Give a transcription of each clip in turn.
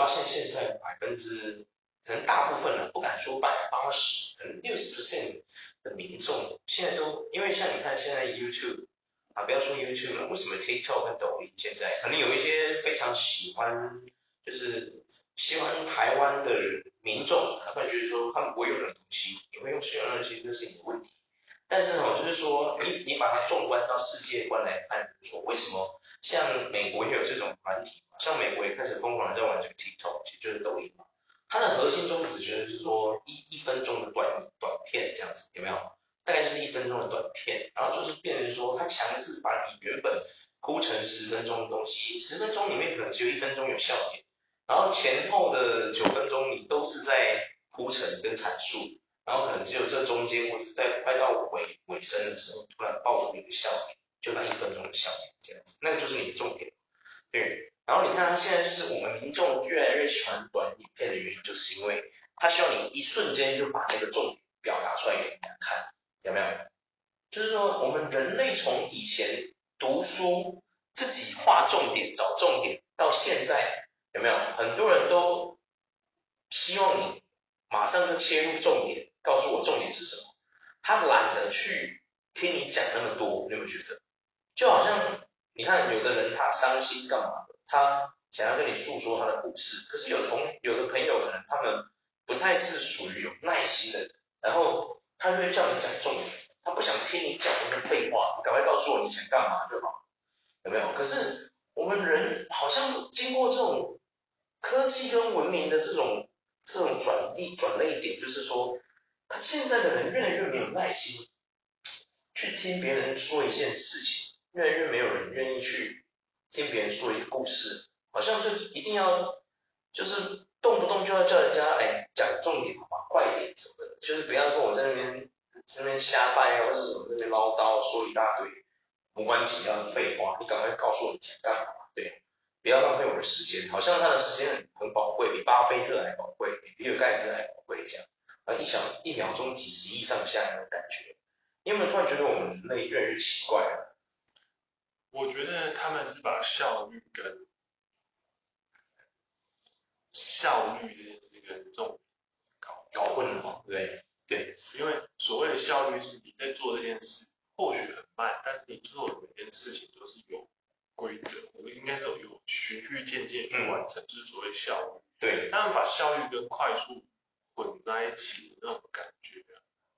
发现现在百分之，可能大部分人不敢说百分之八十，可能六十 percent 的民众现在都，因为像你看现在 YouTube 啊，不要说 YouTube 了，为什么 TikTok 和抖音现在可能有一些非常喜欢，就是喜欢台湾的民众，他会觉得说他们不会用的东西，你会用这样的东西，这是你的问题。但是呢，就是说，你你把它纵观到世界观来看，说为什么像美国也有这种团体嘛？像美国也开始疯狂的在玩这个 TikTok，其实就是抖音嘛。它的核心宗旨觉得就是说一一分钟的短短片这样子，有没有？大概就是一分钟的短片，然后就是变成说它强制把你原本铺成十分钟的东西，十分钟里面可能只有一分钟有笑点，然后前后的九分钟你都是在铺陈跟阐述。然后可能只有这中间，或者在快到尾尾声的时候，突然爆出一个笑点，就那一分钟的笑点这样子，那个就是你的重点。对，然后你看他现在就是我们民众越来越喜欢短影片的原因，就是因为他希望你一瞬间就把那个重点表达出来给人家看，有没有？就是说我们人类从以前读书自己画重点找重点，到现在有没有？很多人都希望你马上就切入重点。告诉我重点是什么？他懒得去听你讲那么多，你有没有觉得？就好像你看，有的人他伤心干嘛的？他想要跟你诉说他的故事，可是有的同有的朋友可能他们不太是属于有耐心的，然后他就会叫你讲重点，他不想听你讲那些废话，你赶快告诉我你想干嘛就好，有没有？可是我们人好像经过这种科技跟文明的这种这种转捩转捩点，就是说。他现在的人越来越没有耐心去听别人说一件事情，越来越没有人愿意去听别人说一个故事，好像就一定要就是动不动就要叫人家哎讲重点好吗？快点什么的，就是不要跟我在那边这边瞎掰啊，或者什么这边唠叨说一大堆无关紧要的废话，你赶快告诉我你想干嘛？对，不要浪费我的时间，好像他的时间很很宝贵，比巴菲特还宝贵，比比尔盖茨还宝贵这样。啊一想一秒钟几十亿上下那种感觉，你有没有突然觉得我们人类越来越奇怪了？我觉得他们是把效率跟效率这件事跟重点搞搞混了，对对。因为所谓的效率是你在做这件事，或许很慢，但是你做的每件事情都是有规则，我应该说有循序渐进去完成，嗯、就是所谓效率。对。他们把效率跟快速。混在一起的那种感觉，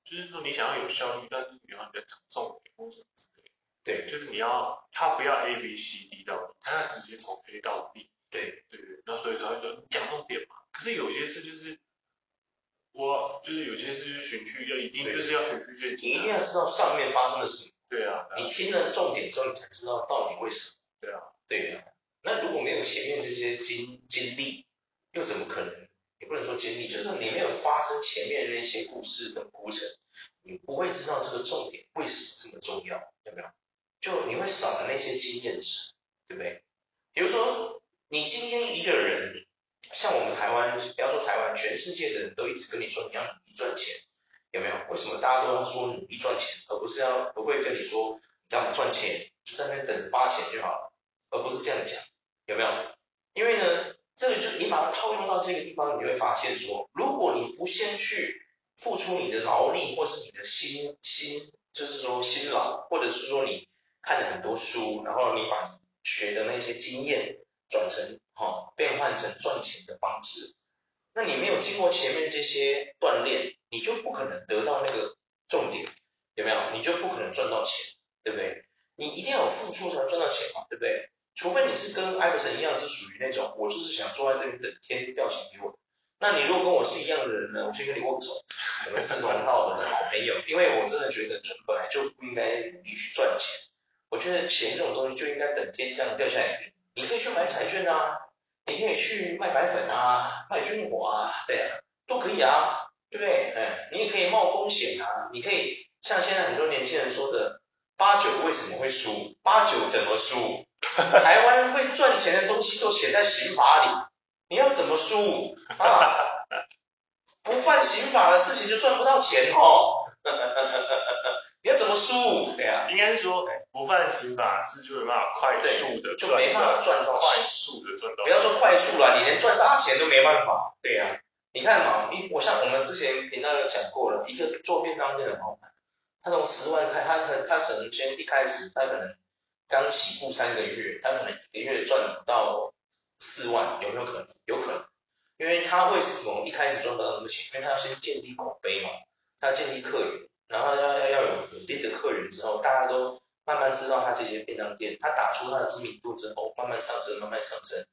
就是说你想要有效率，但是你要你在讲重点或什么之类的。对，就是你要他不要 A B C D 到你他要直接从 A 到 B。对对对，那所以他就讲重点嘛。可是有些事就是我就是有些事就是循序要一定就是要循序渐进，你一定要知道上面发生了什么。对啊，你听了重点之后，你才知道到底为什么。对啊，对啊。那如果没有前面这些经经历，又怎么可能？也不能说经历，就是你没有发生前面那些故事的铺陈，你不会知道这个重点为什么这么重要，有没有？就你会少了那些经验值，对不对？比如说，你今天一个人，像我们台湾，不要说台湾，全世界的人都一直跟你说你要努力赚钱，有没有？为什么大家都要说努力赚钱，而不是要不会跟你说你干嘛赚钱，就在那边等着发钱就好了，而不是这样讲，有没有？因为呢？这个就你把它套用到这个地方，你就会发现说，如果你不先去付出你的劳力，或是你的心心，就是说辛劳，或者是说你看了很多书，然后你把你学的那些经验转成哈、哦，变换成赚钱的方式，那你没有经过前面这些锻炼，你就不可能得到那个重点，有没有？你就不可能赚到钱，对不对？你一定要有付出才能赚到钱嘛，对不对？除非你是跟艾弗森一样，是属于那种我就是想坐在这里等天掉钱给我。那你如果跟我是一样的人呢，我先跟你握手，我们志同道合的好朋友，因为我真的觉得人本来就不应该努力去赚钱。我觉得钱这种东西就应该等天上掉下来。你可以去买彩券啊，你可以去卖白粉啊，卖军火啊，对啊，都可以啊，对不对？哎，你也可以冒风险啊，你可以像现在很多年轻人说的，八九为什么会输？八九怎么输？台湾会赚钱的东西都写在刑法里，你要怎么输啊？不犯刑法的事情就赚不到钱哦。你要怎么输？对啊，应该是说不犯刑法是就没办法快速的，就没办法赚到钱，快速的赚到。不要说快速了，你连赚大钱都没办法。对呀、啊，你看嘛，一我像我们之前频道有讲过了，一个做便当店的老板，他从十万开，他可能他可能先一开始他可能刚起步三个月，他可能一个月赚到四万，有没有可能？有可能，因为他为什么一开始赚不到那么多钱？因为他要先建立口碑嘛，他建立客源。然后要要要有稳定的客源之后，大家都慢慢知道他这些便当店，他打出他的知名度之后，慢慢上升，慢慢上升。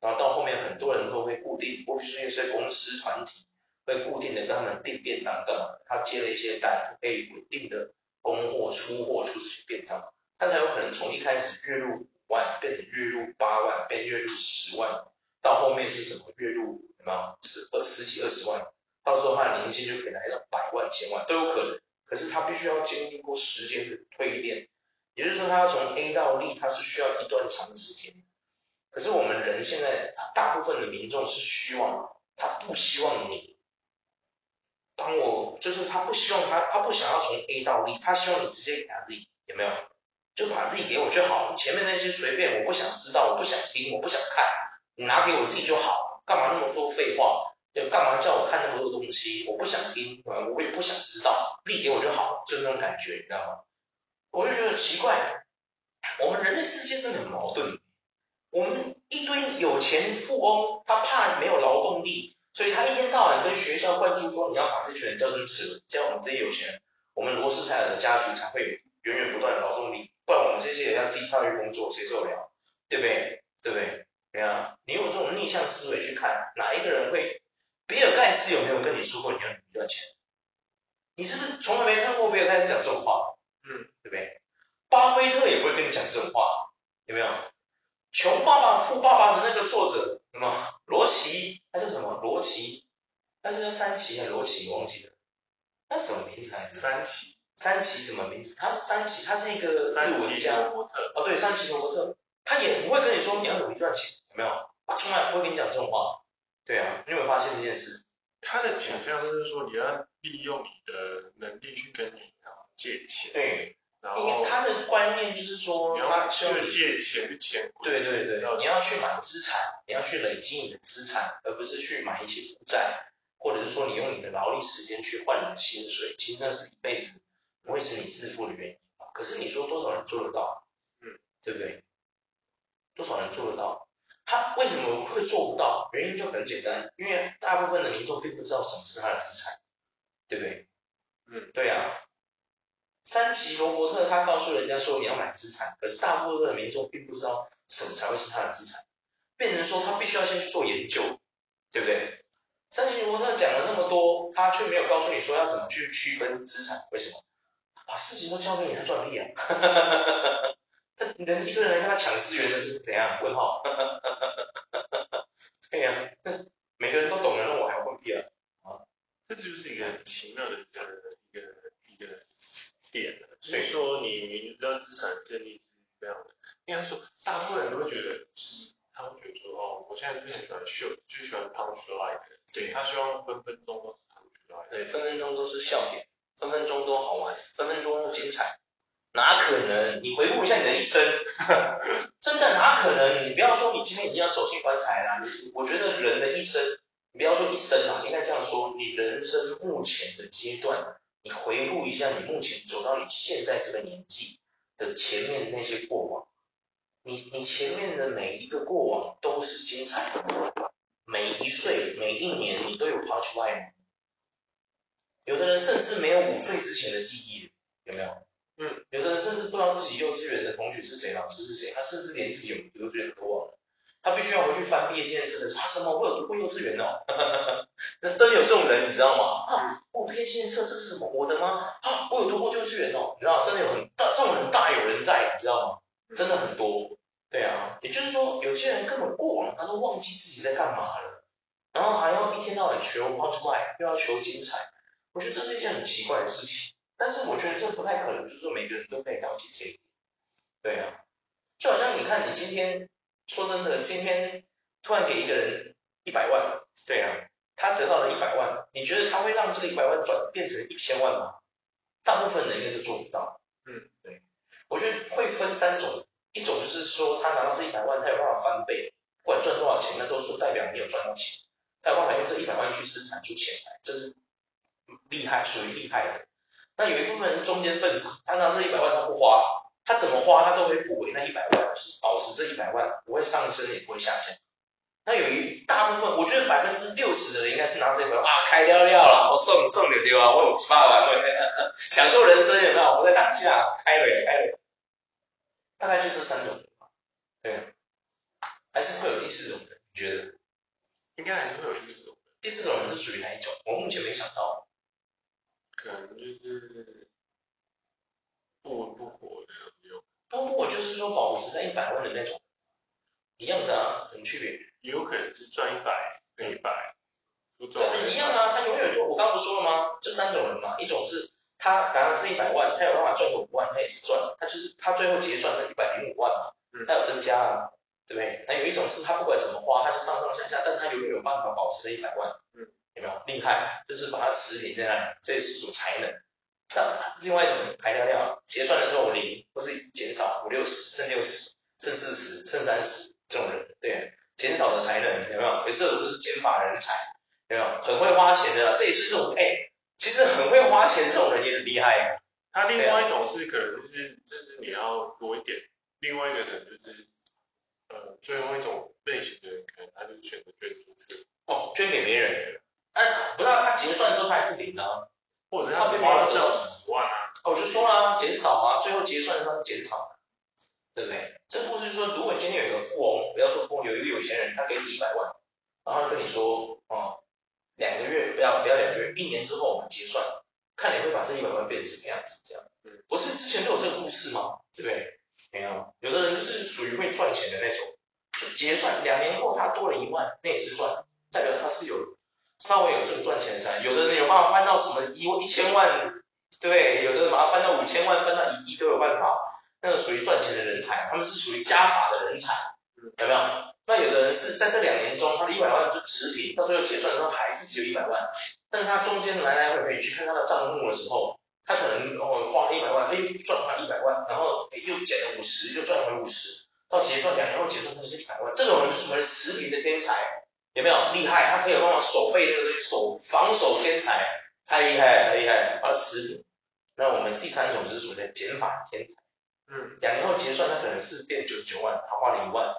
然后到后面很多人都会固定，或者是一些公司团体会固定的跟他们订便当干嘛？他接了一些单，可以稳定的供货出货出这些便当，他才有可能从一开始月入五万变成月入八万，变月入十万，到后面是什么月入什么十二十几二十万，到时候他的年薪就可以来到百万千万都有可能。可是他必须要经历过时间的蜕变，也就是说，他要从 A 到 Z，他是需要一段长的时间。可是我们人现在，大部分的民众是虚妄，他不希望你帮我，就是他不希望他，他不想要从 A 到 Z，他希望你直接给他 Z，有没有？就把 Z 给我就好，前面那些随便，我不想知道，我不想听，我不想看，你拿给我 Z 就好，干嘛那么多废话？要干嘛叫我看那么多东西？我不想听，我也不想知道，立给我就好，就那种感觉，你知道吗？我就觉得奇怪，我们人类世界真的很矛盾。我们一堆有钱富翁，他怕没有劳动力，所以他一天到晚跟学校灌输说，你要把这群人叫成齿轮，这样我们这些有钱人，我们罗斯柴尔的家族才会源源不断的劳动力，不然我们这些人要自己跳去工作，谁受得了？对不对？对不对？对啊，你用这种逆向思维去看，哪一个人会？比尔盖茨有没有跟你说过你要努力赚钱？你是不是从来没看过比尔盖茨讲这种话？嗯，对不对？巴菲特也不会跟你讲这种话，有没有？穷爸爸富爸爸的那个作者什么罗琦，他叫什么罗琦？他是叫三奇还是罗琦？我忘记了。他什么名字来着？三奇。三奇什么名字？他是三奇，他是一个日文家。哦，对，三奇罗伯特，他也不会跟你说你要努力赚钱，有没有？他从来不会跟你讲这种话。对啊，你有没有发现这件事？他的倾向就是说，你要利用你的能力去跟银行借钱。对，然后因为他的观念就是说，他需要借钱钱。对对对，你要去买资产，你要去累积你的资产，而不是去买一些负债，或者是说你用你的劳力时间去换你的薪水，其实那是一辈子不会使你致富的原因。可是你说多少人做得到？嗯，对不对？多少人做得到？他为什么会做不到？原因就很简单，因为大部分的民众并不知道什么是他的资产，对不对？嗯，对啊。三奇罗伯特他告诉人家说你要买资产，可是大部分的民众并不知道什么才会是他的资产，变成说他必须要先去做研究，对不对？三奇罗伯特讲了那么多，他却没有告诉你说要怎么去区分资产，为什么？把事情都交给你，他赚屁啊！他人一堆人跟他抢资源的是怎样？问号？对呀、啊，每个人都懂了，那我还问屁啊？啊，这就是一个很奇妙的一个点。所以说，你你的资产建立是这样的，应该说，大部分人都会觉得是，他会觉得说，哦，我现在就很喜欢秀，就喜欢 punchline 对，他希望分分钟都是 punchline 对，分分钟都是笑点，分分钟都好玩，分分钟都精彩。哪可能？你回顾一下你的一生，真的哪可能？你不要说你今天已经要走进棺材了，你我觉得人的一生，你不要说一生啊，应该这样说，你人生目前的阶段，你回顾一下你目前走到你现在这个年纪的前面那些过往，你你前面的每一个过往都是精彩，每一岁每一年你都有 punch line，有的人甚至没有五岁之前的记忆，有没有？嗯，有的人甚至不知道自己幼稚园的同学是谁，老师是谁，他甚至连自己有幼稚园都忘了。他必须要回去翻毕业纪念册的时候，啊什么？我有读过幼稚园哦，那真有这种人，你知道吗？啊，我毕业纪念册这是什么？我的吗？啊，我有读过幼稚园哦，你知道，真的有很大，这种人大有人在，你知道吗？真的很多。对啊，也就是说，有些人根本过往他都忘记自己在干嘛了，然后还要一天到晚求 punchline，又要求精彩，我觉得这是一件很奇怪的事情。但是我觉得这不太可能，就是说每个人都可以了解这一点。对啊，就好像你看，你今天。说真的，今天突然给一个人一百万，对啊，他得到了一百万，你觉得他会让这个一百万转变成一千万吗？大部分人应该都做不到。嗯，对，我觉得会分三种，一种就是说他拿到这一百万，他有办法翻倍，不管赚多少钱，那都是代表你有赚到钱，他有办法用这一百万去生产出钱来，这是厉害，属于厉害的。那有一部分人是中间分子，他拿这一百万他不花。他怎么花，他都会补回那一百万，就是保持这一百万不会上升也不会下降。那有一大部分，我觉得百分之六十的人应该是拿这一百万啊开了了啦，我送送你丢啊？我有七八万，我 享受人生有没有？我在当下开了也开了，大概就这三种，对，还是会有第四种人，你觉得？应该还是会有第四种人。第四种人是属于哪一种？我目前没想到。可能就是不不不过就是说保持在一百万的那种，一样的啊，什么区别？也有可能是赚一百赔一百，对，一样啊，他永远就我刚刚不说了吗？这三种人嘛，一种是他拿了这一百万，他有办法赚个五万，他也是赚，他就是他最后结算的一百零五万嘛，他有增加啊，对不对？那有一种是他不管怎么花，他就上上下下，但他永远有办法保持这一百万，嗯，有没有厉害？就是把它持平在那里，这也是一种才能。那另外一种排掉掉，结算的时候零或是减少五六十，剩六十，剩四十，剩三十，这种人，对，减少的才能有没有？所以这种就是减法人才，有没有？很会花钱的啦，这也是这种，哎，其实很会花钱这种人也很厉害啊。他另外一种是可能就是就是你要多一点，另外一个可能就是呃最后一种类型的人可能他就选择捐出去，哦，捐给别人，哎、啊，不是他结算之后他还是零啊。或者是他被花了至少几十万啊？哦，我就说了啊，减少啊，最后结算的时候减少，对不对？这个故事就是说，如果今天有一个富翁，不要说富翁，有一个有钱人，他给你一百万，然后跟你说，哦，两个月不要不要两个月，一年之后我们结算，看你会把这一百万变成什么样子，这样。嗯。不是之前都有这个故事吗？对不对？没有，有的人就是属于会赚钱的那种，就结算两年后他多了一万，那也是赚，代表他是有。稍微有这个赚钱的才，有的人有办法翻到什么一一千万，对不对？有的人把它翻到五千万，翻到一亿都有办法，那个属于赚钱的人才，他们是属于加法的人才，有没有？那有的人是在这两年中，他的一百万就持平，到最后结算的时候还是只有一百万，但是他中间来来回回去看他的账目的时候，他可能哦花了一百万，哎赚回一百万，然后又减了五十，又赚回五十，到结算两年后结算他是一百万，这种人是属于持平的天才。有没有厉害？他可以有办法守备那个东西，守防守天才，太厉害，太厉害，把它持平。那我们第三种是什么呢？减法天才。嗯。两年后结算，他可能是变九十九万，他花了一万。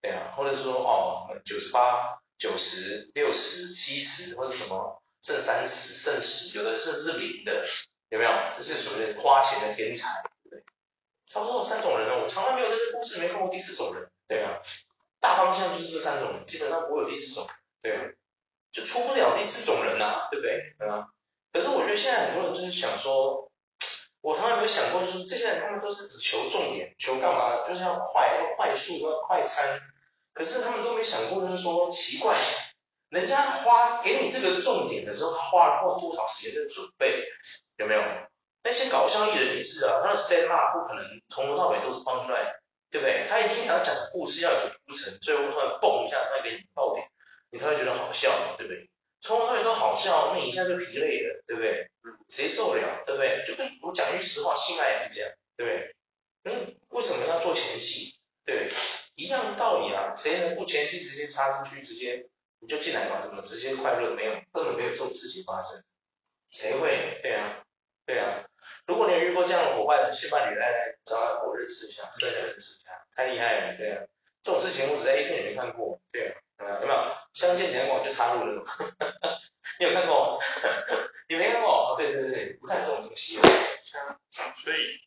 对啊，或者说哦，九十八、九十、六十、七十，或者什么剩三十、剩十，有的甚至是零的，有没有？这是属于花钱的天才，对不对？差不多有三种人呢，我从来没有在这故事里面看过第四种人，对啊。大方向就是这三种，基本上不会有第四种，对，就出不了第四种人呐、啊，对不对？对吧？可是我觉得现在很多人就是想说，我从来没有想过，就是这些人他们都是只求重点，求干嘛？就是要快，要快速，要快餐。可是他们都没想过，就是说奇怪，人家花给你这个重点的时候，他花了花多少时间的准备？有没有？那些搞笑艺人也是啊，他的 stand up 不可能从头到尾都是放出来。对不对？他一定想要讲故事要有铺陈，最后突然蹦一下，再给你爆点，你才会觉得好笑，对不对？从头到尾都好笑，那一下就疲累了，对不对？谁受得了，对不对？就跟我讲句实话，性爱也是这样，对不对？嗯，为什么要做前戏？对？一样的道理啊，谁能不前戏直接插进去，直接你就进来嘛？怎么直接快乐？没有，根本没有这种事情发生，谁会？对啊，对啊。如果你有遇过这样的伙伴，先把你来来找他过认识一下，真的认识一下，太厉害了，对啊，这种事情我只在 A 片里面看过，对啊，有没有？相见两广就插入了，你有看过？你没看过？对对对，不看这种东西。所以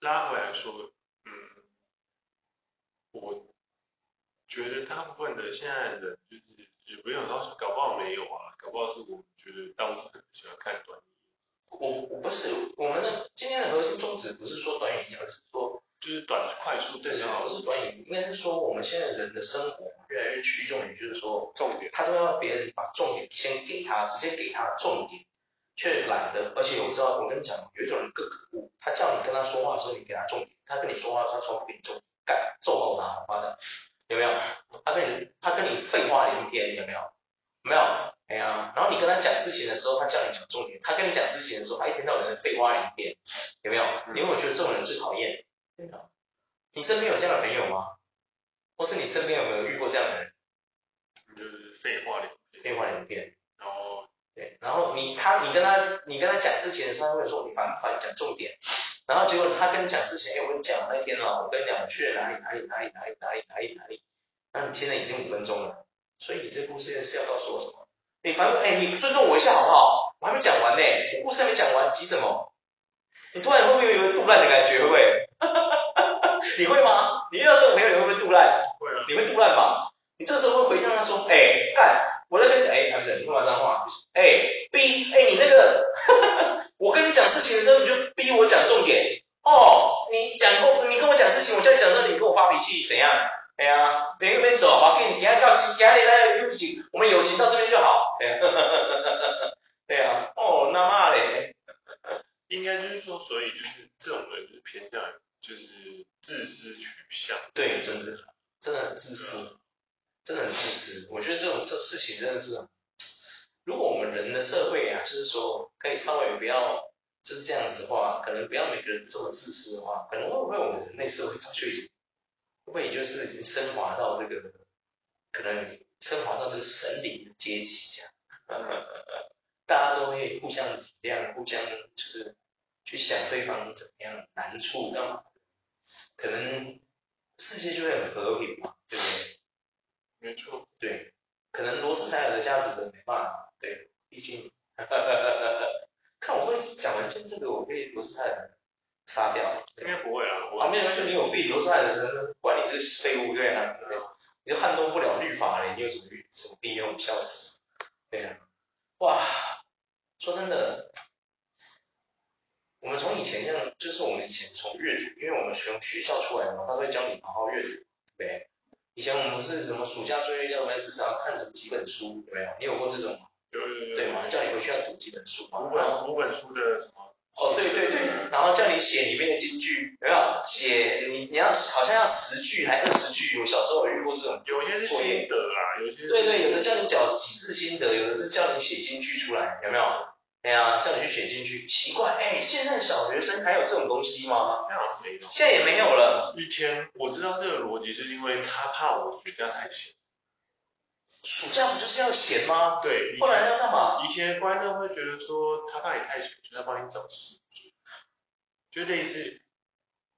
拉回来说，嗯，我觉得大部分的现在的就是也不用说，搞不好没有啊，搞不好是我们觉得大部分喜欢看短。我我不是我们的今天的核心宗旨不是说短语音，而是说就是短快速对的，不是短语音，应该是说我们现在人的生活越来越趋重于就是说重点，他都要别人把重点先给他，直接给他重点。却懒得，而且我知道，我跟你讲，有一种人更可恶，他叫你跟他说话的时候，你给他重点，他跟你说话，他从不给你重点，干，揍爆他，妈的，有没有？他跟你，他跟你废话连篇，有没有？没有，哎呀，然后你跟他讲事情的时候，他叫你讲重点，他跟你讲事情的时候，他一天到晚的废话连篇，有没有？因为我觉得这种人最讨厌，真的。你身边有这样的朋友吗？或是你身边有没有遇过这样的人？就是废话连篇，废话连篇。对，然后你他你跟他你跟他讲事情的时候，他会说你烦不烦？讲重点。然后结果他跟你讲事情，哎，我跟你讲那天啊，我跟你讲我去了哪里哪里哪里哪里哪里哪里哪里，那你听了已经五分钟了，所以你这故事是要告诉我什么？你烦不？哎，你尊重我一下好不好？我还没讲完呢，我故事还没讲完，急什么？你突然会不会有一个杜烂的感觉？会不会？你会吗？你遇到这种朋友你会不会杜烂？会啊。你会杜烂吗？你这时候会回向他说，哎，干。我在跟你哎，不是你干嘛脏话？哎，逼哎，你那个 我跟你讲事情的时候，你就逼我讲重点哦。你讲过，你跟我讲事情，我叫你讲这里，你跟我发脾气，怎样？哎呀，等一边走，好，给你给他告诉，给他来友情，我们友情到这边就好。对呀，对 呀，哦，那骂嘞，应该就是说，所以就是这种人就是偏向于就是自私取向。对，真的，真的很自私。真的很自私，我觉得这种这事情真的是，如果我们人的社会啊，就是说可以稍微不要就是这样子的话，可能不要每个人这么自私的话，可能会为我们人类社会早就已经，会不会也就是已经升华到这个，可能升华到这个神灵的阶级这样，大家都会互相体谅，互相就是去想对方怎么样难处干嘛，可能世界就会很和平嘛，对不对？没错，对，可能罗斯柴尔的家族的没办法，对，毕竟，看我会讲完这个，我被罗斯柴尔杀掉，应该不会啊，旁边人说你有病，罗斯柴尔的人管你这个废物，对啊，你就撼动不了律法嘞，你有什么什么屁用，笑死，对啊，哇，说真的，我们从以前这样，就是我们以前从阅读，因为我们从学校出来嘛，他会教你好好阅读，对。以前我们是什么暑假作业叫我们至少要看什么几本书，有没有？你有过这种吗？有有有。对吗？叫你回去要读几本书嘛。五本五本书的什么？哦，对对对，然后叫你写里面的金句，有没有？写你你要好像要十句还二十句，我小时候有遇过这种。有些是心得啦，有些。对对，有的叫你讲几字心得，有的是叫你写金句出来，有没有？哎呀，叫你去选进去，奇怪，哎，现在小学生还有这种东西吗？没有，现在也没有了。以前我知道这个逻辑，是因为他怕我暑假太闲。暑假不就是要闲吗？对。不然要干嘛？以前观众会觉得说，他怕你太闲，就要帮你找事做，就类似。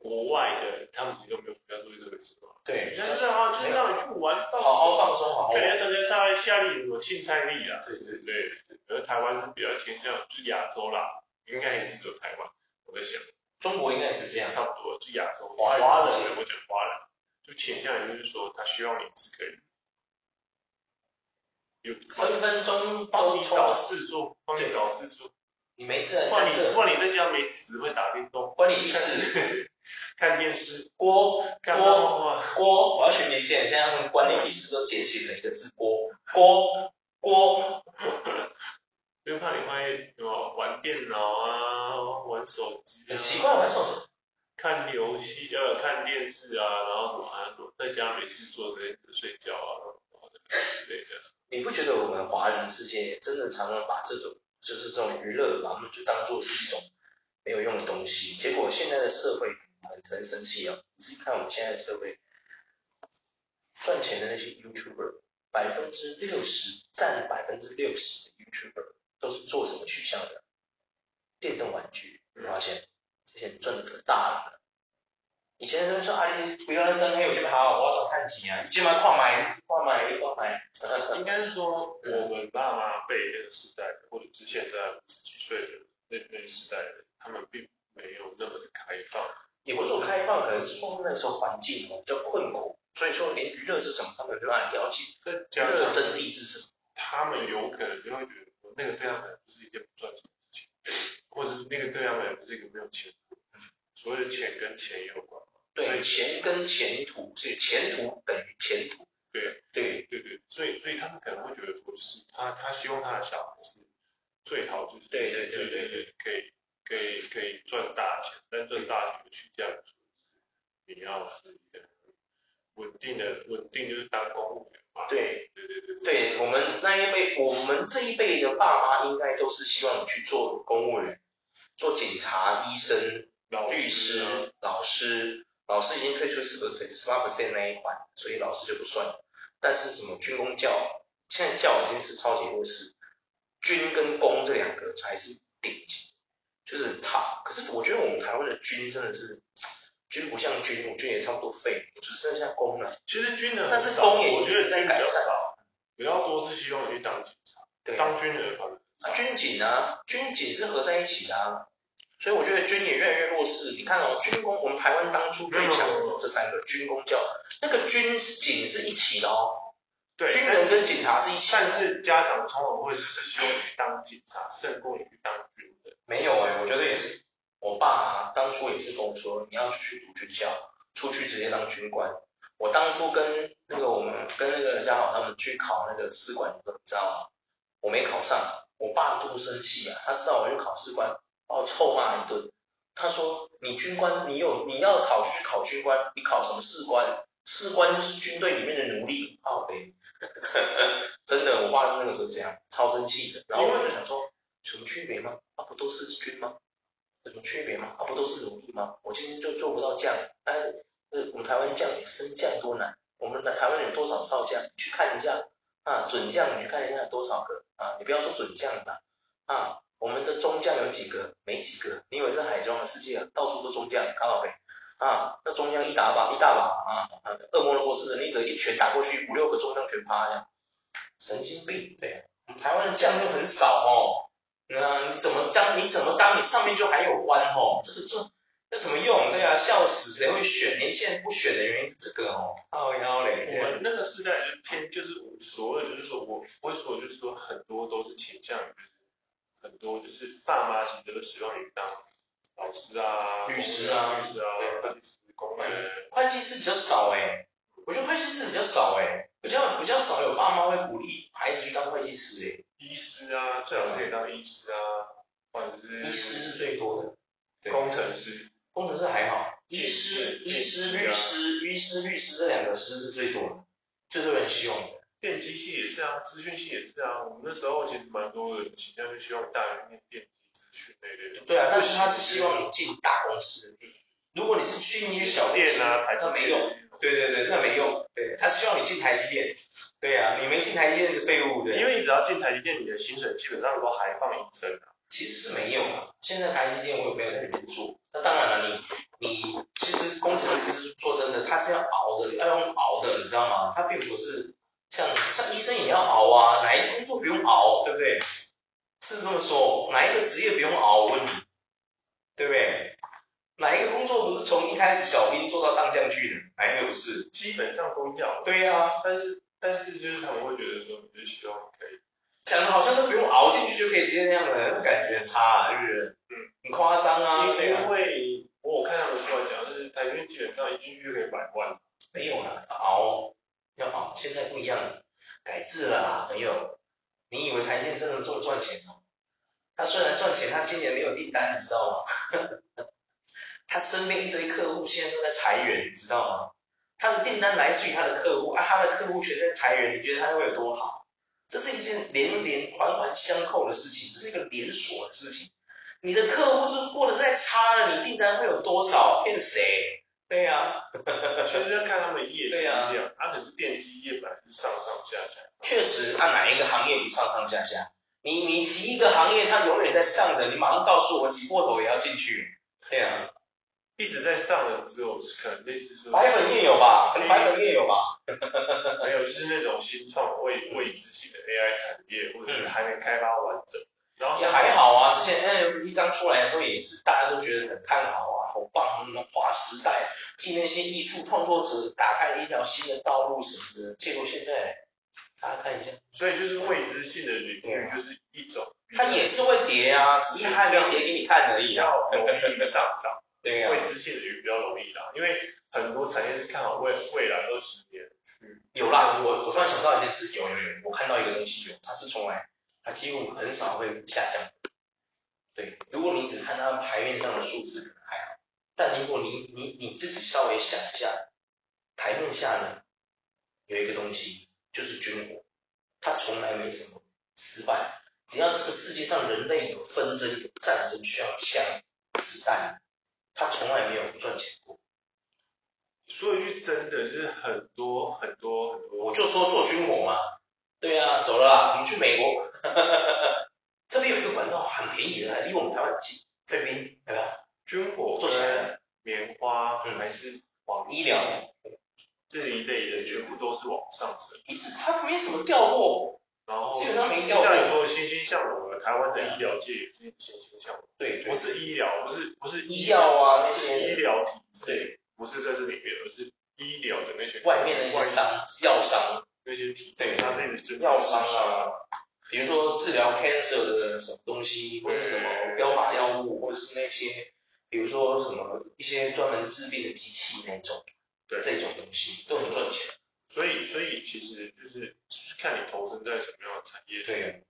国外的他们其实都没有暑假作业这个事嘛。对。但是啊，就是让你去玩，放好好放松，好好。感觉大家下下力有青菜力啊。对对对。而台湾是比较倾向，就是亚洲啦，应该也是只有台湾。我在想，中国应该也是这样，差不多，就亚洲。华人，我讲华人，就倾向于就是说，他希望你是可以有分分钟帮你找事做，帮你找事做。你没事，换你换你在家没事会打电动，关你屁事。看电视，锅锅锅，我要学年轻人，现在他们管你屁事都简写成一个字，锅锅锅，就怕你会什么玩电脑啊，玩手机，很奇怪玩手机，看游戏呃看电视啊，然后什么在家没事做，在睡觉啊之类的。你不觉得我们华人世界真的常常把这种就是这种娱乐，把他们就当做是一种没有用的东西，结果现在的社会。很很生气啊！你自己看我们现在的社会，赚钱的那些 YouTuber，百分之六十占百分之六十的 YouTuber 都是做什么取向的？电动玩具，你发现这些赚的可大了。以前人说啊，你不要生黑，我这边好，我要找探钱啊，你起码矿买矿买矿买。应该是说我们爸妈辈那个时代，或者是现在五十几岁的那那个时代的，他们并没有那么的开放。也不是说开放，可能是说那时候环境比较困苦，所以说连娱乐是什么，他们没办法了解，娱乐的真谛是什么，他们有可能就会觉得说那个对他们不是一件不赚钱的事情，或者是那个对他们不是一个没有前途，所谓的钱跟钱也有关。对，钱跟前途，所以前途等于前途。对对对对，所以所以他们可能会觉得说，就是他他希望他的小孩是最好就是对对对对对，可以可以可以赚大钱，但赚大钱的取向就是你要是一个稳定的稳定就是当公务员嘛。对对对对对，我们那一辈，我们这一辈的爸妈应该都是希望你去做公务员，做警察、医生、律师、老师。老师已经退出十个十八 percent 那一环，所以老师就不算了。但是什么军工教，现在教已经是超级弱势，军跟工这两个才是顶级，就是他。可是我觉得我们台湾的军真的是，军不像军，我觉得也差不多废，只剩下工了。其实军人，但是工也我觉得在改善。比较多是希望你去当警察，对，当军人反而。啊，军警啊，军警是合在一起的啊。所以我觉得军也越来越弱势。你看哦，军工，我们台湾当初最强的是这三个军工教，那个军警是一起的哦。对，军人跟警察是一起的。但是家长通常会是希望你当警察，胜过你去当军人。没有哎、我觉得也是。我爸、当初也是跟我说，你要去读军校，出去直接当军官。我当初跟那个我们跟那个家豪他们去考那个士官，你知道吗？我没考上，我爸多生气啊！他知道我去考士官。把我臭骂一顿，他说：“你军官，你有你要考去考军官，你考什么士官？士官就是军队里面的奴隶。”哦，对，真的，我爸那个时候这样，超生气的。然后我就想说，什么区别吗？啊，不都是军吗？有什么区别吗？啊，不都是奴隶吗？我今天就做不到将，但是我们台湾将升将多难，我们的台湾有多少少将？你去看一下啊，准将你去看一下有多少个啊？你不要说准将了啊。我们的中将有几个？没几个。你以为是海中的世界啊？到处都中将，看到没？啊，那中将一打把一大把啊，恶魔罗斯的你只一拳打过去，五六个中将全趴下，神经病，对、我们台湾的将就很少哦。那你怎么当？你怎么当？你上面就还有官哦。这个这有什么用？对啊，笑死，谁会选？年轻人不选的原因这个哦。靠腰嘞。我们那个时代就偏就是所谓的就是说我不会说就是说很多都是倾向于。很多就是爸妈其实都希望你当老师啊、律师啊、律师啊、会计师、公务员。会计师比较少哎、欸，我觉得会计师比较少哎、欸，比较比较少有爸妈会鼓励孩子去当会计师哎、欸。医师啊，最好是可以当医师啊，或者是。医师是最多的。工程师。工程师还好。医师、医师、律师、医师、律师这两个师是最多的，最多人希望的。电机系也是啊，资讯系也是啊。我们那时候其实蛮多人倾向，就希望大学念电机资讯那类的。对啊，但是他是希望你进大公司。如果你是去一些小店啊，那没用。对对对，那没用。对，他希望你进台积电。对啊，你没进台积电是废物的。因为你只要进台积电，你的薪水基本上都还放一层啊。其实是没有啊。现在台积电我也没有在里面做。那当然了，你你其实工程师说真的，他是要熬的，要用熬的，你知道吗？他并不是。像像医生也要熬啊，哪一个工作不用熬，对不对？是这么说，哪一个职业不用熬？我问你，对不对？哪一个工作不是从一开始小兵做到上将去的？哪一个不是？基本上都要。对呀、啊，但是但是就是他们会觉得说，就是希望可以讲的好像都不用熬进去就可以直接那样的，那感觉很差啊，是不是？嗯，很夸张啊。因为、啊、因为我看他们出来讲，就是台军基本上一进去就可以百万。没有啦，熬。要熬，现在不一样了，改制了啊，朋友。你以为台积电真的这么赚钱吗？他虽然赚钱，他今年没有订单，你知道吗？他身边一堆客户现在都在裁员，你知道吗？他的订单来自于他的客户，啊，他的客户全在裁员，你觉得他会有多好？这是一件连连环环相扣的事情，这是一个连锁的事情。你的客户就是过得再差了，你订单会有多少？骗谁？对呀、啊，其实要看他们的业绩量，它可是电机业本来是上上下下。确实，按哪一个行业比上上下下？你你提一个行业，它永远在上的，你马上告诉我，挤破头也要进去。对呀、啊，一直在上的只有可能类似说白粉也有吧？白粉也有吧？还有就是那种新创未未知性的 AI 产业，或者是还没开发完整。然后也还好啊，之前 NFT 刚出来的时候也是大家都觉得很看好啊。好棒，划时代，替那些艺术创作者打开了一条新的道路什么的。结果现在大家看一下，所以就是未知性的领域就是一种，它也是会跌啊，只是它还没跌给你看而已啊，容易上涨。对啊，未知性的鱼比较容易啦，因为很多产业是看好未未来二十年去。有啦，我我突然想到一件事，有有有，我看到一个东西有，它是从来它几乎很少会下降。对，如果你只看它牌面上的数字可能还好，但如果你你你自己稍微想一下，台面下呢有一个东西就是军火，它从来没什么失败，只要这个世界上人类有纷争有战争需要枪子弹，它从来没有不赚钱过。说一句真的，就是很多很多很多，我就说做军火嘛，对啊，走了啦，你去美国。这边有一个管道很便宜的，离我们台湾很近，菲律宾，对吧？军火做起来，棉花还是往医疗这一类的全部都是往上升，一直它没什么掉过，然后基本上没掉过。像你说的欣欣向荣的，台湾的医疗界也是欣欣向荣，对，不是医疗，不是不是医药啊那些医疗体制，对，不是在这里面，而是医疗的那些外面的那些商药商那些体，对，它是药商啊。比如说治疗 cancer 的什么东西，或者什么标靶药物，或者是那些，比如说什么一些专门治病的机器那种，对，这种东西都很赚钱。所以，所以其实就是看你投身在什么样的产业。对。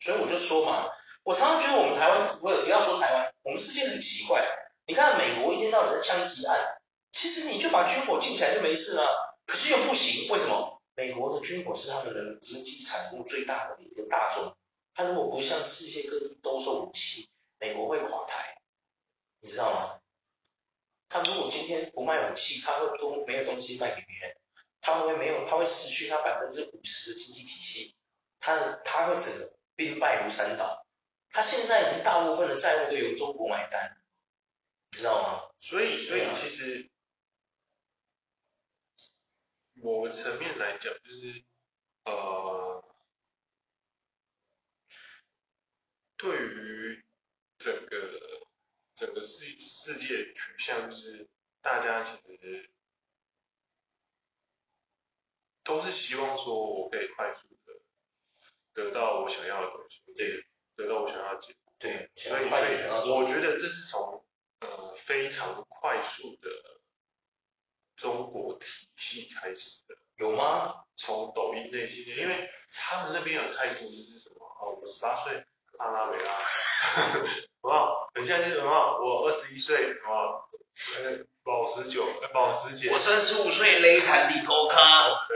所以我就说嘛，我常常觉得我们台湾，不不要说台湾，我们世界很奇怪。你看美国一天到晚在枪击案，其实你就把军火禁起来就没事了，可是又不行，为什么？美国的军火是他们的经济产物最大的一个大众，他如果不向世界各地兜售武器，美国会垮台，你知道吗？他如果今天不卖武器，他会都没有东西卖给别人，他会没有，他会失去他百分之五十的经济体系，他他会整个兵败如山倒，他现在已经大部分的债务都由中国买单，你知道吗？所以所以其实。某个层面来讲，就是呃，对于整个整个世世界取向，就是大家其实都是希望说，我可以快速的得到我想要的东西，对，得到我想要的结果，对，所以所以我觉得这是从呃非常快速的。中国体系开始的有吗？从抖音那些，因为他们那边有太多就是什么？哦，我十八岁，阿拉维拉？很像就是什么？我二十一岁，好不好？呃，保时九，保时捷，我三十五岁，雷残地头卡，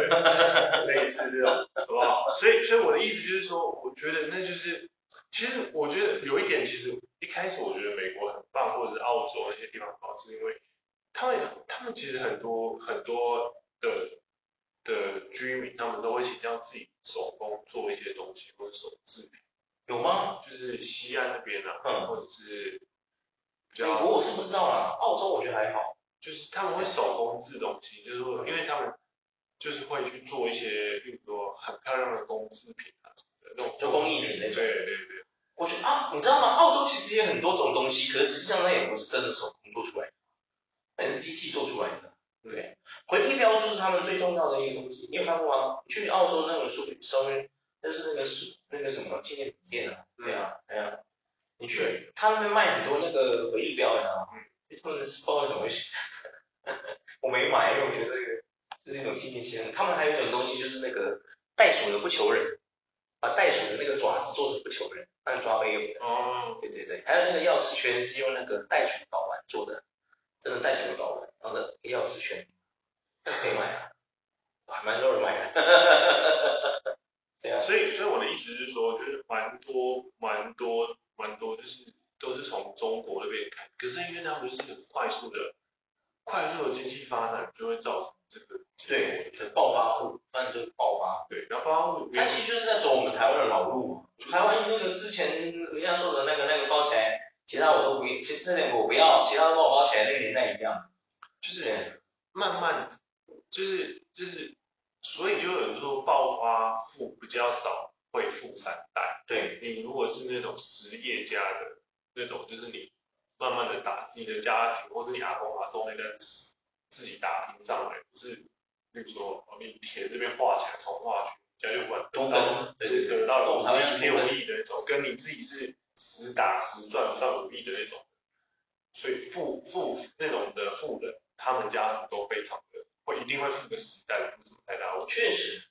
类似这种，好不好？所以，所以我的意思就是说，我觉得那就是，其实我觉得有一点，其实一开始我觉得美国很棒，或者是澳洲那些地方很棒，是因为。他们他们其实很多很多的的居民，他们都会倾向自己手工做一些东西，或者手制品。有吗？就是西安那边啊，嗯，或者是美国我是不知道啦，澳洲我觉得还好。就是他们会手工制东西，就是说，因为他们就是会去做一些，比如说很漂亮的工艺品啊什么的那种，就工艺品那种。对对对。我觉得啊，你知道吗？澳洲其实也很多种东西，可是实际上那也不是真的手工做出来的。那是机器做出来的，对。回力标就是他们最重要的一个东西，你有看过吗？去澳洲那种书稍微，就是那个是那个什么纪念品店啊，对啊，对啊。你去，他那边卖很多那个回力镖呀，嗯，他们是不知道什么东西，我没买，因为我觉得这个就是一种纪念性。他们还有一种东西就是那个袋鼠的不求人，把袋鼠的那个爪子做成不求人，按抓背用的。哦。对对对，还有那个钥匙圈是用那个袋鼠睾丸做的。真的带什么搞的？然后呢，钥匙圈，那谁买啊？还，蛮多人买的。只，是说，就是蛮多蛮多蛮多，就是都是从中国那边开，可是因为他们是很快速的快速的经济发展，就会造成这个对，就暴发户，那你就爆发。对，然后暴发户，他其实就是在走我们台湾的老路嘛。台湾那个之前人家说的那个那个包起来。其他我都不，其这点我不要，其他都帮我包起来，那个年代一样，就是慢慢，就是就是，所以就有人说暴发户比较少，会富三代。对，你如果是那种实业家的那种，就是你慢慢的打你的家庭，或是你阿公阿祖那个自己打拼上来，不是，比如说你钱这边画起来，从化区家就管都跟对对对，得到五亿六亿的那种，跟你自己是实打实赚赚五亿的那种，所以富富那种的富人，他们家族都非常的会一定会付个时代不是太大，我确实，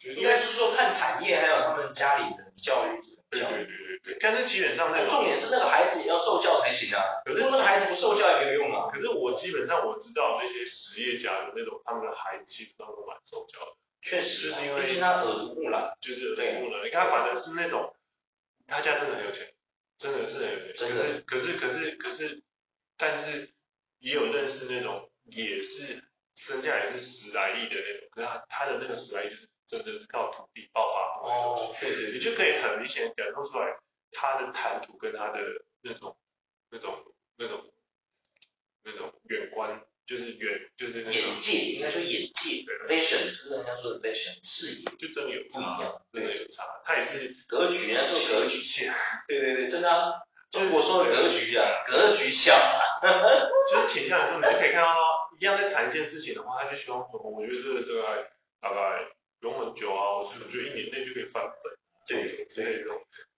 应该是说看产业还有他们家里的教育。对对对对对，但是基本上那重点是那个孩子也要受教才行啊，可是那个孩子不受教也没有用啊。可是我基本上我知道那些实业家的那种，他们的孩子基本上都蛮受教的。确实，就是因为毕竟他耳濡目染，就是耳他反正是那种，他家真的很有钱，真的是很有钱。可是可是可是可是，但是也有认识那种，也是身价也是十来亿的那种，可是他他的那个十来亿就是。真的是靠土地爆发哦，对对，你就可以很明显感受出来他的谈吐跟他的那种那种那种那种远观，就是远就是眼界，应该说眼界，vision 就是人家说的 vision 视野，就真的有不一样，对，真的有差。他也是格局，人家说格局小，对对对，真的啊，就是我说的格局啊，格局小，就是倾向来说，你就可以看到一样在谈一件事情的话，他就希望说，我觉得这个这个大概。不用很久啊，我是觉得一年内就可以翻本，对之类的。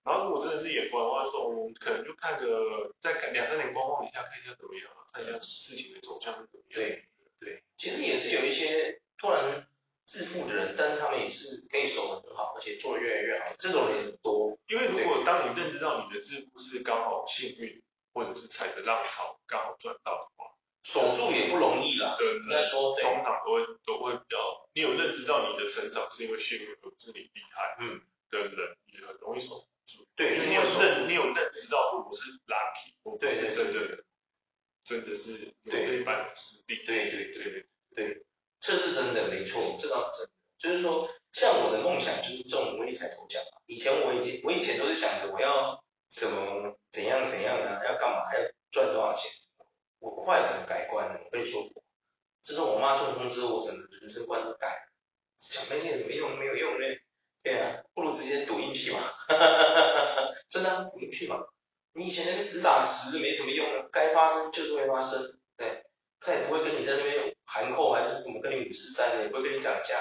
然后如果真的是眼光的话，说我们可能就看个再看两三年观望一下，看一下怎么样，看一下事情的走向是怎么样。对对，其实也是有一些突然致富的人，但是他们也是可以守得很好，而且做的越来越好，这种人也很多。因为如果当你认识到你的致富是刚好幸运，或者是踩着浪潮刚好赚到的话。守住也不容易啦，对，应该说，对，通常都会都会比较，你有认知到你的成长是因为幸运，而不是你厉害，嗯，的人也很容易守住，对，因为你有认你有认知到说我是 lucky，我对对真的真的是有非凡的实力，对对对对，这是真的没错，这倒是真的，就是说，像我的梦想就是中威力彩头奖，以前我以前我以前都是想着我要怎么怎样怎样啊，要干嘛，要赚多少钱。我后来怎么改观呢？我跟你说，自从我妈中风之后，我整个人生观都改了。想那些没用，没有用嘞。对啊，不如直接赌运气嘛。哈哈哈哈哈，真的、啊，赌运气嘛。你以前那个实打实没什么用的，该发生就是会发生。对，他也不会跟你在那边含扣，还是怎么跟你五四三的，也不会跟你讲价。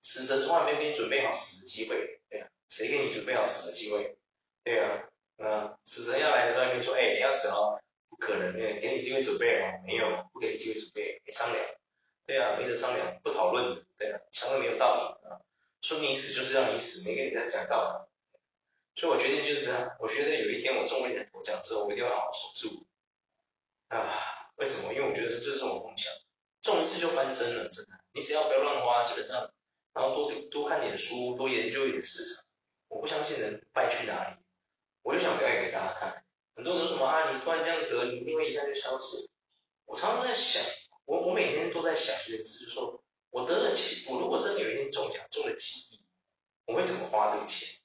死神从来没有给你准备好死的机会。对啊，谁给你准备好死的机会？对啊，嗯，死神要来的时候你说，哎、你要死哦。不可能，给你机会准备吗？没有，不给你机会准备，没商量。对啊，没得商量，不讨论的。对啊，强的没有道理啊。说你死就是让你死，没跟你再讲道理。所以我决定就是这样，我觉得有一天我中了讲之后，我一定要好好守住。啊，为什么？因为我觉得这是我梦想，中一次就翻身了，真的。你只要不要乱花，基本上，然后多多看点书，多研究一点市场，我不相信能败去哪里。我就想表演给大家看。很多人说什么啊？你突然这样得，你一定会一下就消失。我常常在想，我我每天都在想一件事，就是说我得了钱，我如果真的有一天中奖中了几亿，我会怎么花这个钱？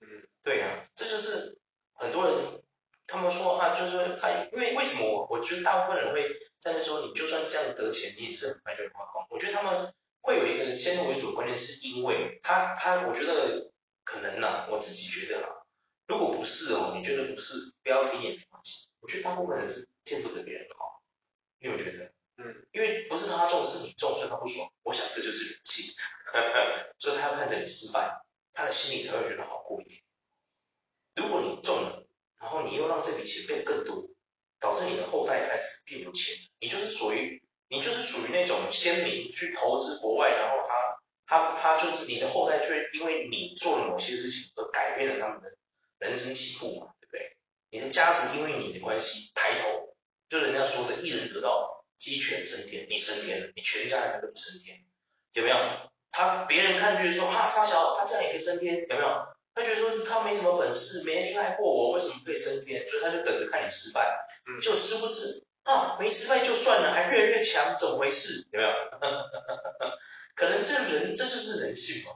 嗯，对呀、啊，这就是很多人他们说啊，就是他我我觉得大部分人会在那说，你就算这样得钱，你也是很快就会花光。我觉得他们会有一个先入为主的观念，是因为他他我觉得可能呢、啊，我自己觉得啊。如果不是哦，你觉得不是，不要听也没关系。我觉得大部分人是见不得别人好，你有觉得？嗯，因为不是他中，是你中，所以他不爽。我想这就是人性，所以他要看着你失败，他的心里才会觉得好过一点。如果你中了，然后你又让这笔钱变更多，导致你的后代开始变有钱，你就是属于你就是属于那种先民去投资国外，然后他他他就是你的后代，却因为你做了某些事情而改变了他们的。人生起步嘛，对不对？你的家族因为你的关系抬头，就人家说的“一人得道，鸡犬升天”，你升天了，你全家人都升天，有没有？他别人看就是说啊，沙小他这样也可以升天，有没有？他觉得说他没什么本事，没人听爱过我，为什么可以升天？所以他就等着看你失败，就是不是啊？没失败就算了，还越来越强，怎么回事？有没有？可能这人这就是人性嘛，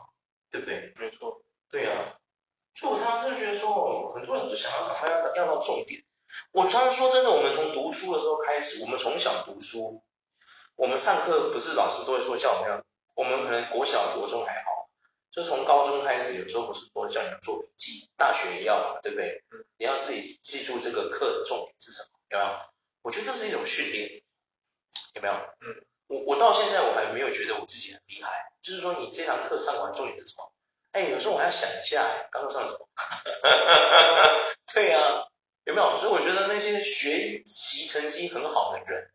对不对？没错，对啊。所以我常常就觉得说，很多人都想要赶快要要到重点。我常常说真的，我们从读书的时候开始，我们从小读书，我们上课不是老师都会说叫我们要，我们可能国小国中还好，就从高中开始，有时候不是说叫你要做笔记，大学也要嘛，对不对？嗯。你要自己记住这个课的重点是什么，有没有？我觉得这是一种训练，有没有？嗯。我我到现在我还没有觉得我自己很厉害，就是说你这堂课上完重点是什么？哎，有时候我还要想一下刚刚上什么。对、啊，有没有？所以我觉得那些学习成绩很好的人，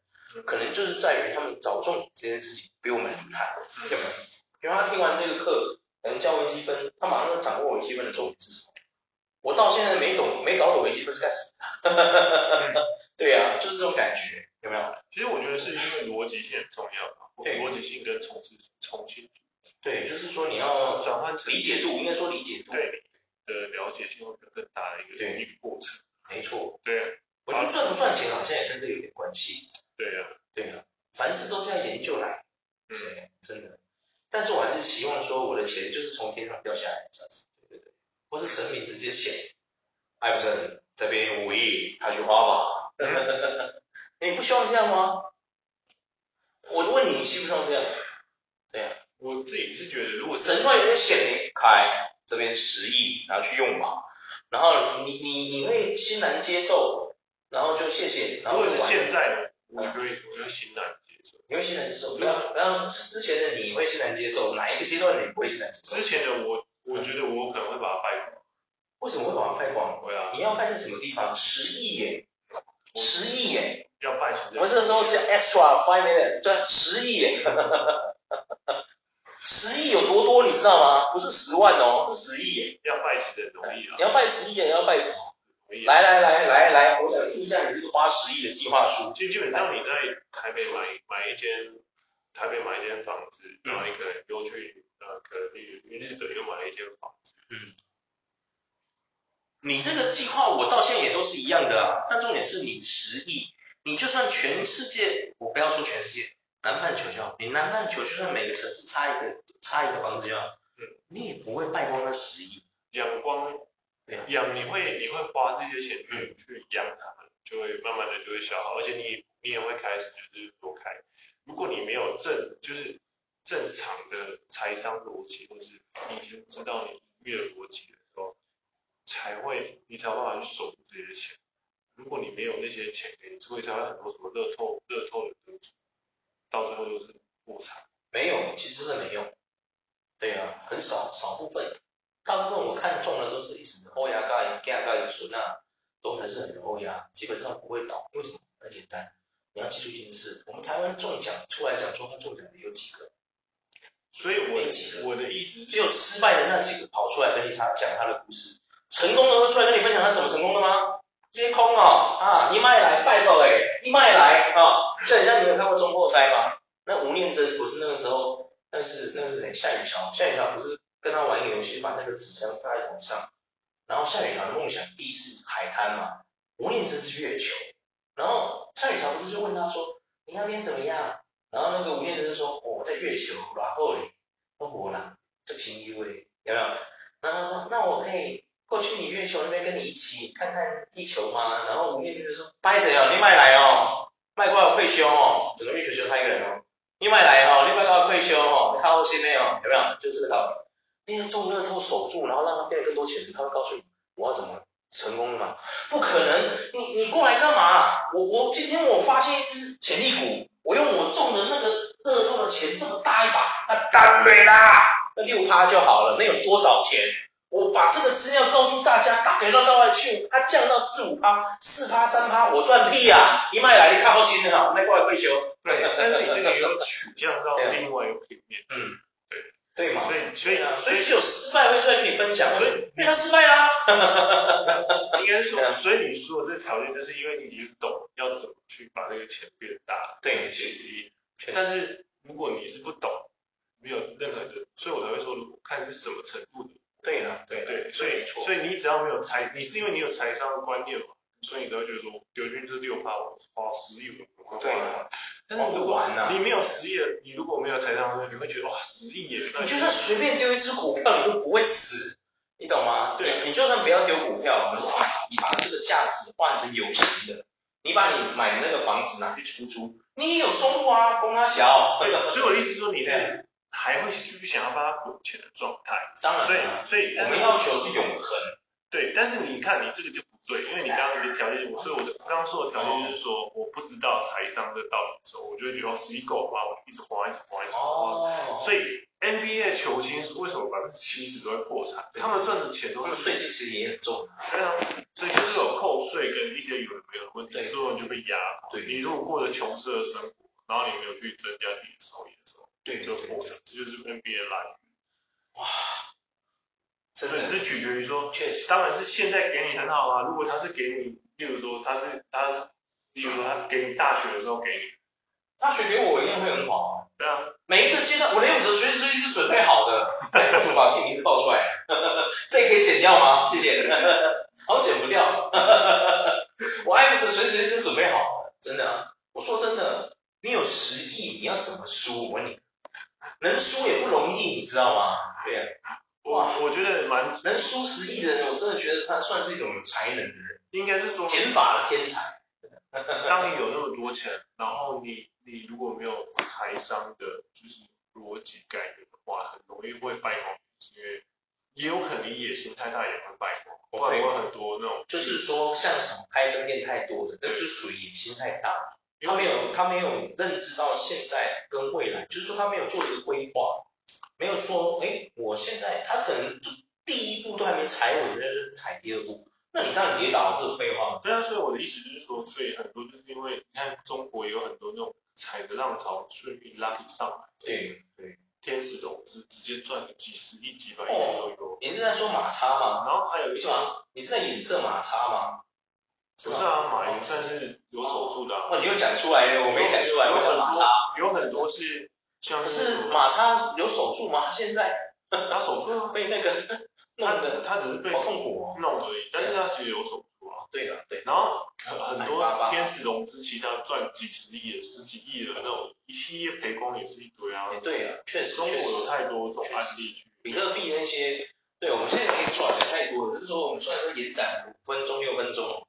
可能就是在于他们找重点这件事情比我们厉害，有没有？比如他听完这个课，可能教微积分，他马上就掌握微积分的重点是什么。我到现在没懂，没搞懂维基不是干什么的。对呀、啊，就是这种感觉，有没有？其实我觉得是因为逻辑性很重要，对，逻辑性跟重新重新。对，就是说你要转换成理解度，应该说理解度，对的了解性会有更大的一个一个过程。没错。对啊。我觉得赚不赚钱好像也跟这有点关系。对啊。对啊。凡事都是要研究来。嗯。真的。但是我还是希望说我的钱就是从天上掉下来这样子。或是神明直接写，艾弗森这边有五亿，他去花吧。你不希望这样吗？我就问你，你希不希望这样？对啊。我自己是觉得，如果神突然有点显灵，开这边十亿，然后去用吧，然后你你你会欣然接受，然后就谢谢，然后就是现在，我会我会欣然接受，你会欣然接受，不要然后之前的你会欣然接受，哪一个阶段你不会欣然接受？之前的我，我觉得我可能会把它败光。为什么会把它败光？对啊，你要败在什么地方？十亿耶，十亿耶，要败。我们这个时候叫 extra five minutes，对，十亿耶。十亿有多多，你知道吗？不是十万哦，是十亿耶。要拜几的容易啊？你要败十亿也要败什么？来来来来来，我想听一下你这个花十亿的计划书。就基本上你在台北买买一间，台北买一间房子，然后你可能又去呃，可能你日本又买了一间房子。嗯。你这个计划我到现在也都是一样的啊，但重点是你十亿，你就算全世界，我不要说全世界。南半球就好，你南半球就算每个城市差一个差一个房子就好，嗯，你也不会败光那十亿。养光，对啊，养你会你会花这些钱去、嗯、去养它们，就会慢慢的就会消耗，而且你你也会开始就是多开。如果你没有正就是正常的财商逻辑，或是你已经知道你营业逻辑的时候，才会你才有办法去守住这些钱。如果你没有那些钱给你，所以才会很多什么乐透乐透的得主。到最后都是破产，没有，其实是没有，对啊，很少少部分，大部分我看中的都是一直欧亚盖、加盖、孙啊，都还是很欧亚，基本上不会倒，为什么？很简单，你要记住一件事，我们台湾中奖出来讲说他中奖的有几个，所以我没几个，我的意思只有失败的那几个跑出来跟你讲讲他的故事，成功的会出来跟你分享他怎么成功的吗？接空哦，啊，你卖来拜托哎，你卖来啊，就很像你有看过中破塞吗？那吴念真不是那个时候，那是那个是谁？夏雨乔，夏雨乔不是跟他玩一个游戏，把那个纸箱放在头上，然后夏雨乔的梦想地是海滩嘛，吴念真是月球，然后夏雨乔不是就问他说，你那边怎么样？然后那个吴念真就说，哦，我在月球，然后嘞，都活了，就情一位，有没有？然后他说，那我可以。过去你月球那边跟你一起看看地球吗？然后吴念真就说：拜谁哦，你卖来哦，卖过来退休哦，整个月球就他一个人哦，你卖来哦，你卖过来退休哦，你看后心没有？有没有？就这个道理。因为中乐透守住，然后让他变得更多钱，他会告诉你我要怎么成功的吗？不可能，你你过来干嘛？我我今天我发现一只潜力股，中的那个乐透的钱这么大一把，那当然啦，那六趴就好了，那有多少钱？我把这个资料告诉大家，打给到到外去，它降到四五趴、四趴、三趴，我赚屁呀、啊！一卖来，你看好心的哈，卖过来退休。对，但是你这个也有取向到另外一个平面。嗯，对，对嘛。所以，所以啊，所以只有失败会出来跟你分享，所以因为他失败啦。应该说，所以你说的这个条件，就是因为你懂要怎么去把这个钱变大。对，其实，但是如果你是不懂，没有任何的，所以我才会说，如果看是什么程度的。对了，对对，所以所以你只要没有财，你是因为你有财商的观念嘛，所以你才会觉得说，丢进去六趴，我花十亿我对啊，但是如果你没有十亿，你如果没有财商，你会觉得哇，十亿耶，你就算随便丢一只股票，你都不会死，你懂吗？对，你就算不要丢股票，我们说你把这个价值换成有形的，你把你买的那个房子拿去出租，你也有收入啊，供他小。对的，所以我的意思说你是。还会继续想要帮他滚钱的状态。当然，所以所以我们要求是永恒。对，但是你看你这个就不对，因为你刚刚你的条件，我所以我刚刚说的条件就是说，我不知道财商的道理的时候，我就会觉得时机够花，我就一直花，一直花，一直花。哦。所以 NBA 球星为什么百分之七十都会破产？他们赚的钱都是税金其实也很重。对啊，所以就是有扣税跟一些有的没有的问题，最后就被压。对。你如果过着穷奢的生活，然后你没有去增加自己的收益的时候，对，就破产。这就是 NBA 来源。哇。所以是取决于说，确实，当然是现在给你很好啊。如果他是给你，例如说他是他是，例如说他给你大学的时候给你，大学给我一定会很好啊。对啊，每一个阶段我连我的随时随地是准备好的。为什么把自己名字报出来？这可以剪掉吗？谢谢。好，剪不掉。我爱的是随时随地都准备好的，真的啊。我说真的，你有十亿，你要怎么输？我问你，能输也不容易，你知道吗？对呀。哇，我觉得蛮能输十亿的人，我真的觉得他算是一种有才能的人，应该是说减法的天才。当你有那么多钱，然后你你如果没有财商的，就是逻辑概念的话，很容易会败光，因为也有可能野心太大也会败光。我看过很多那种，就是说像什么开分店太多的，那就属于野心太大，他没有他没有认知到现在跟未来，就是说他没有做一个规划。没有说，哎，我现在他可能就第一步都还没踩稳，就是踩第二步，那你当然跌倒，这是废话。对啊，所以我的意思就是说，所以很多就是因为你看中国也有很多那种踩的浪潮顺利拉起上来，对对，天使投资直接赚个几十亿、几百亿都有。你是在说马叉吗？然后还有一些，你是在影射马叉吗？不是啊，马云算是有手术的。哦，你又讲出来，我没讲出来，我讲马叉。有很多是。可是马叉有守住吗？他现在 他守住啊，被那个 弄的，他只是被痛苦弄而已，但是他其实有守住啊。对的，对。然后很多天使融资，其他赚几十亿的、十几亿的那种，一系列赔光也是一堆啊。对啊，确实。中国有太多这种案例。比特币那些，对，我们现在可以转的太多了。就是说，我们虽然说延展五分钟、六分钟，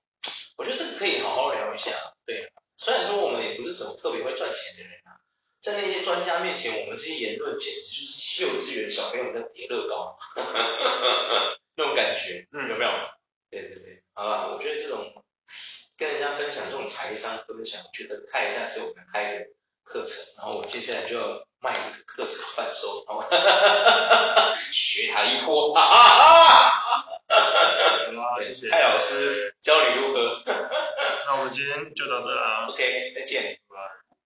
我觉得这个可以好好聊一下。对，虽然说我们也不是什么特别会赚钱的人啊。在那些专家面前，我们这些言论简直就是秀资源小朋友在叠乐高，那种感觉，嗯，有没有？对对对，好吧，我觉得这种跟人家分享这种财商分享，我觉得看一下是我们开的课程，然后我接下来就要卖这个课程贩售，好吗？学他一波，啊啊啊！谢谢蔡老师教你如何。那我们今天就到这了啊，OK，再见。